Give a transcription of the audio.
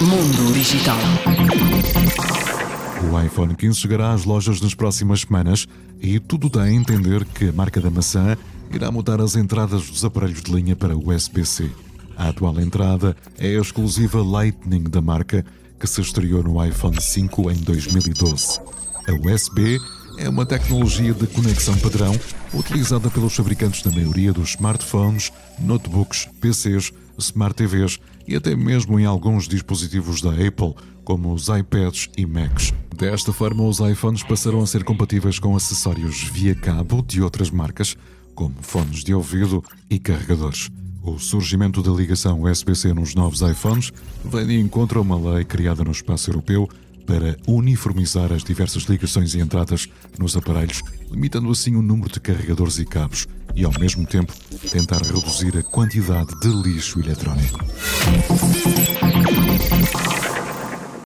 Mundo Digital. O iPhone 15 chegará às lojas nas próximas semanas e tudo dá a entender que a marca da maçã irá mudar as entradas dos aparelhos de linha para USB-C. A atual entrada é a exclusiva Lightning da marca, que se estreou no iPhone 5 em 2012. A USB é uma tecnologia de conexão padrão utilizada pelos fabricantes da maioria dos smartphones, notebooks, PCs, smart TVs e até mesmo em alguns dispositivos da Apple, como os iPads e Macs. Desta forma, os iPhones passaram a ser compatíveis com acessórios via cabo de outras marcas, como fones de ouvido e carregadores. O surgimento da ligação USB-C nos novos iPhones vem de encontro a uma lei criada no espaço europeu para uniformizar as diversas ligações e entradas nos aparelhos, limitando assim o número de carregadores e cabos e, ao mesmo tempo, tentar reduzir a quantidade de lixo eletrónico.